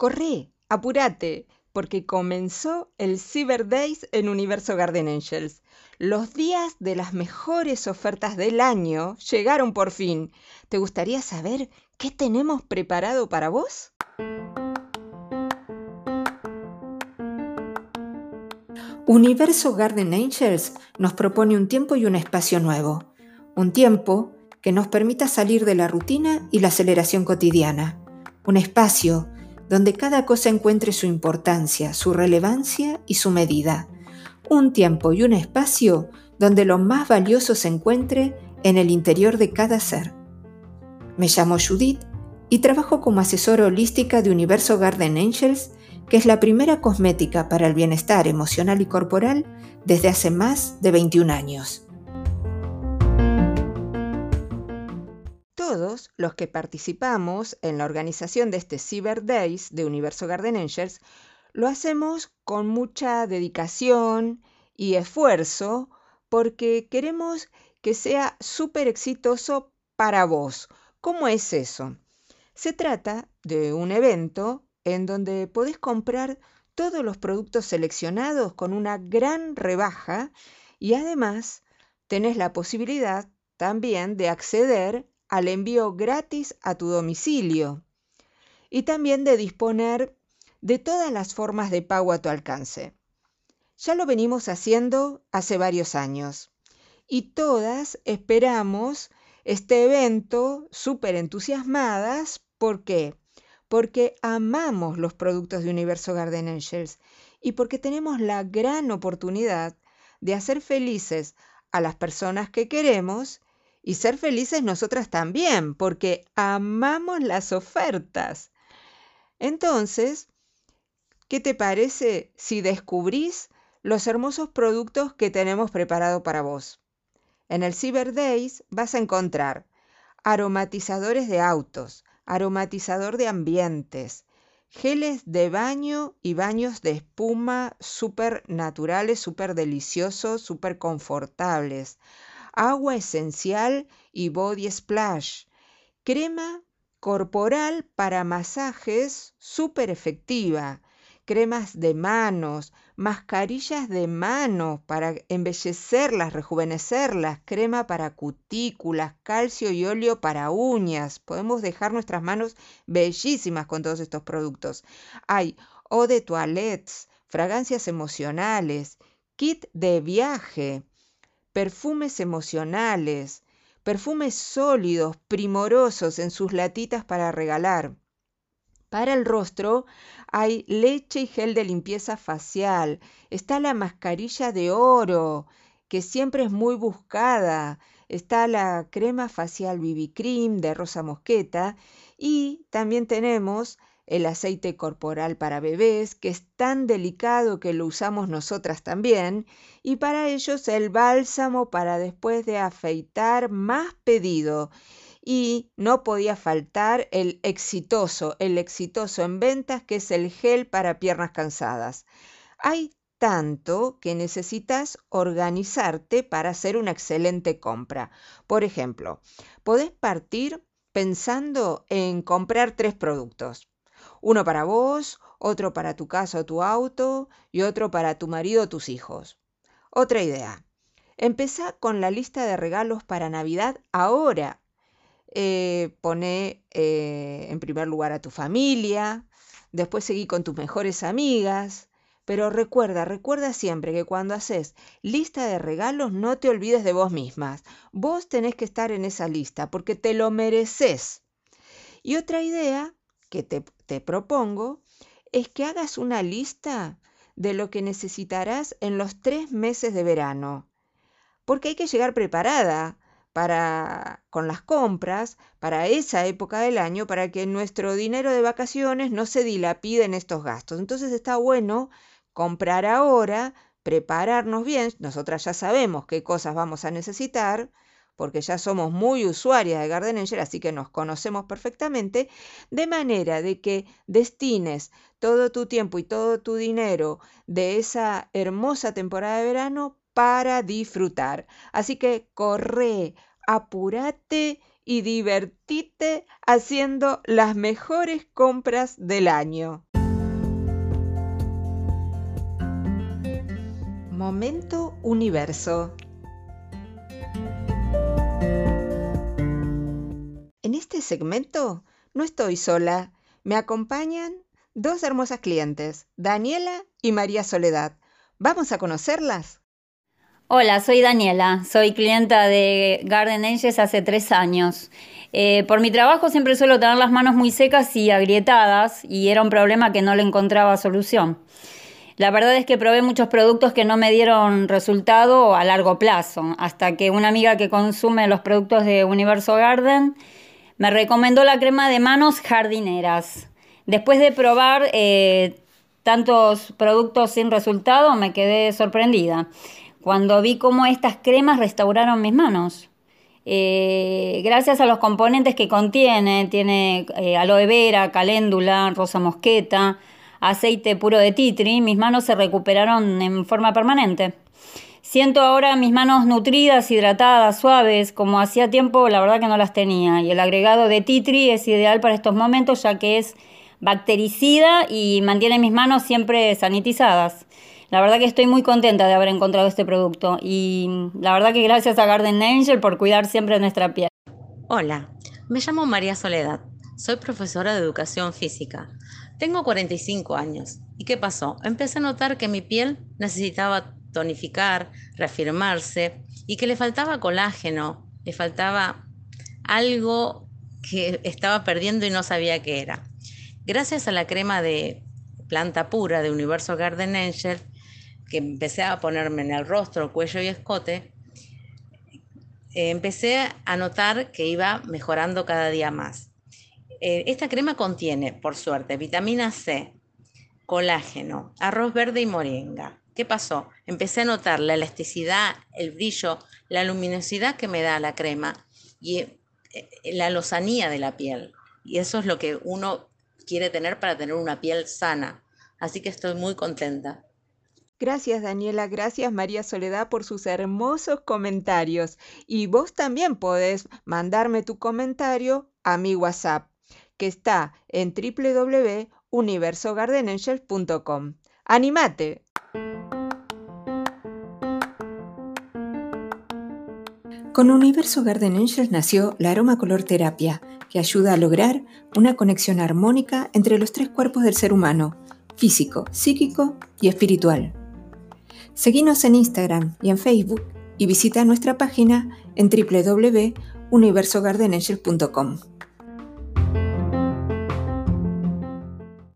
Corre, apúrate, porque comenzó el Cyber Days en Universo Garden Angels. Los días de las mejores ofertas del año llegaron por fin. ¿Te gustaría saber qué tenemos preparado para vos? Universo Garden Angels nos propone un tiempo y un espacio nuevo. Un tiempo que nos permita salir de la rutina y la aceleración cotidiana. Un espacio donde cada cosa encuentre su importancia, su relevancia y su medida. Un tiempo y un espacio donde lo más valioso se encuentre en el interior de cada ser. Me llamo Judith y trabajo como asesora holística de Universo Garden Angels, que es la primera cosmética para el bienestar emocional y corporal desde hace más de 21 años. Todos los que participamos en la organización de este Cyber Days de Universo Garden Angels lo hacemos con mucha dedicación y esfuerzo porque queremos que sea súper exitoso para vos. ¿Cómo es eso? Se trata de un evento en donde podés comprar todos los productos seleccionados con una gran rebaja y además tenés la posibilidad también de acceder al envío gratis a tu domicilio y también de disponer de todas las formas de pago a tu alcance. Ya lo venimos haciendo hace varios años y todas esperamos este evento súper entusiasmadas. ¿Por qué? Porque amamos los productos de Universo Garden Angels y porque tenemos la gran oportunidad de hacer felices a las personas que queremos y ser felices nosotras también, porque amamos las ofertas. Entonces, ¿qué te parece si descubrís los hermosos productos que tenemos preparado para vos? En el Cyber Days vas a encontrar aromatizadores de autos, aromatizador de ambientes, geles de baño y baños de espuma súper naturales, súper deliciosos, súper confortables, agua esencial y body splash, crema corporal para masajes súper efectiva, cremas de manos, mascarillas de manos para embellecerlas, rejuvenecerlas, crema para cutículas, calcio y óleo para uñas. Podemos dejar nuestras manos bellísimas con todos estos productos. Hay eau de toilettes, fragancias emocionales, kit de viaje, perfumes emocionales, perfumes sólidos, primorosos en sus latitas para regalar. Para el rostro hay leche y gel de limpieza facial. Está la mascarilla de oro, que siempre es muy buscada. Está la crema facial BB Cream de rosa mosqueta. Y también tenemos el aceite corporal para bebés, que es tan delicado que lo usamos nosotras también, y para ellos el bálsamo para después de afeitar más pedido. Y no podía faltar el exitoso, el exitoso en ventas, que es el gel para piernas cansadas. Hay tanto que necesitas organizarte para hacer una excelente compra. Por ejemplo, podés partir pensando en comprar tres productos. Uno para vos, otro para tu casa o tu auto y otro para tu marido o tus hijos. Otra idea. Empezá con la lista de regalos para Navidad ahora. Eh, pone eh, en primer lugar a tu familia, después seguí con tus mejores amigas, pero recuerda, recuerda siempre que cuando haces lista de regalos no te olvides de vos mismas. Vos tenés que estar en esa lista porque te lo mereces. Y otra idea que te, propongo es que hagas una lista de lo que necesitarás en los tres meses de verano, porque hay que llegar preparada para con las compras para esa época del año para que nuestro dinero de vacaciones no se dilapide en estos gastos. Entonces está bueno comprar ahora, prepararnos bien, nosotras ya sabemos qué cosas vamos a necesitar, porque ya somos muy usuarias de Gardeninger, así que nos conocemos perfectamente, de manera de que destines todo tu tiempo y todo tu dinero de esa hermosa temporada de verano para disfrutar. Así que corre, apúrate y divertite haciendo las mejores compras del año. Momento universo. En este segmento no estoy sola. Me acompañan dos hermosas clientes, Daniela y María Soledad. ¿Vamos a conocerlas? Hola, soy Daniela, soy clienta de Garden Angels hace tres años. Eh, por mi trabajo siempre suelo tener las manos muy secas y agrietadas y era un problema que no le encontraba solución. La verdad es que probé muchos productos que no me dieron resultado a largo plazo, hasta que una amiga que consume los productos de Universo Garden me recomendó la crema de manos jardineras. Después de probar eh, tantos productos sin resultado, me quedé sorprendida cuando vi cómo estas cremas restauraron mis manos. Eh, gracias a los componentes que contiene, tiene eh, aloe vera, caléndula, rosa mosqueta, aceite puro de titri, mis manos se recuperaron en forma permanente. Siento ahora mis manos nutridas, hidratadas, suaves, como hacía tiempo la verdad que no las tenía. Y el agregado de titri es ideal para estos momentos ya que es bactericida y mantiene mis manos siempre sanitizadas. La verdad que estoy muy contenta de haber encontrado este producto y la verdad que gracias a Garden Angel por cuidar siempre nuestra piel. Hola, me llamo María Soledad, soy profesora de educación física. Tengo 45 años. ¿Y qué pasó? Empecé a notar que mi piel necesitaba tonificar, reafirmarse y que le faltaba colágeno, le faltaba algo que estaba perdiendo y no sabía qué era. Gracias a la crema de planta pura de Universo Garden Angel, que empecé a ponerme en el rostro, cuello y escote, eh, empecé a notar que iba mejorando cada día más. Eh, esta crema contiene, por suerte, vitamina C, colágeno, arroz verde y moringa. ¿Qué pasó? Empecé a notar la elasticidad, el brillo, la luminosidad que me da la crema y eh, la lozanía de la piel. Y eso es lo que uno quiere tener para tener una piel sana. Así que estoy muy contenta. Gracias Daniela, gracias María Soledad por sus hermosos comentarios. Y vos también podés mandarme tu comentario a mi WhatsApp, que está en www.universogardenangel.com. ¡Animate! Con Universo Garden Angels nació la aroma color terapia, que ayuda a lograr una conexión armónica entre los tres cuerpos del ser humano, físico, psíquico y espiritual. Seguinos en Instagram y en Facebook y visita nuestra página en www.universogardenangel.com.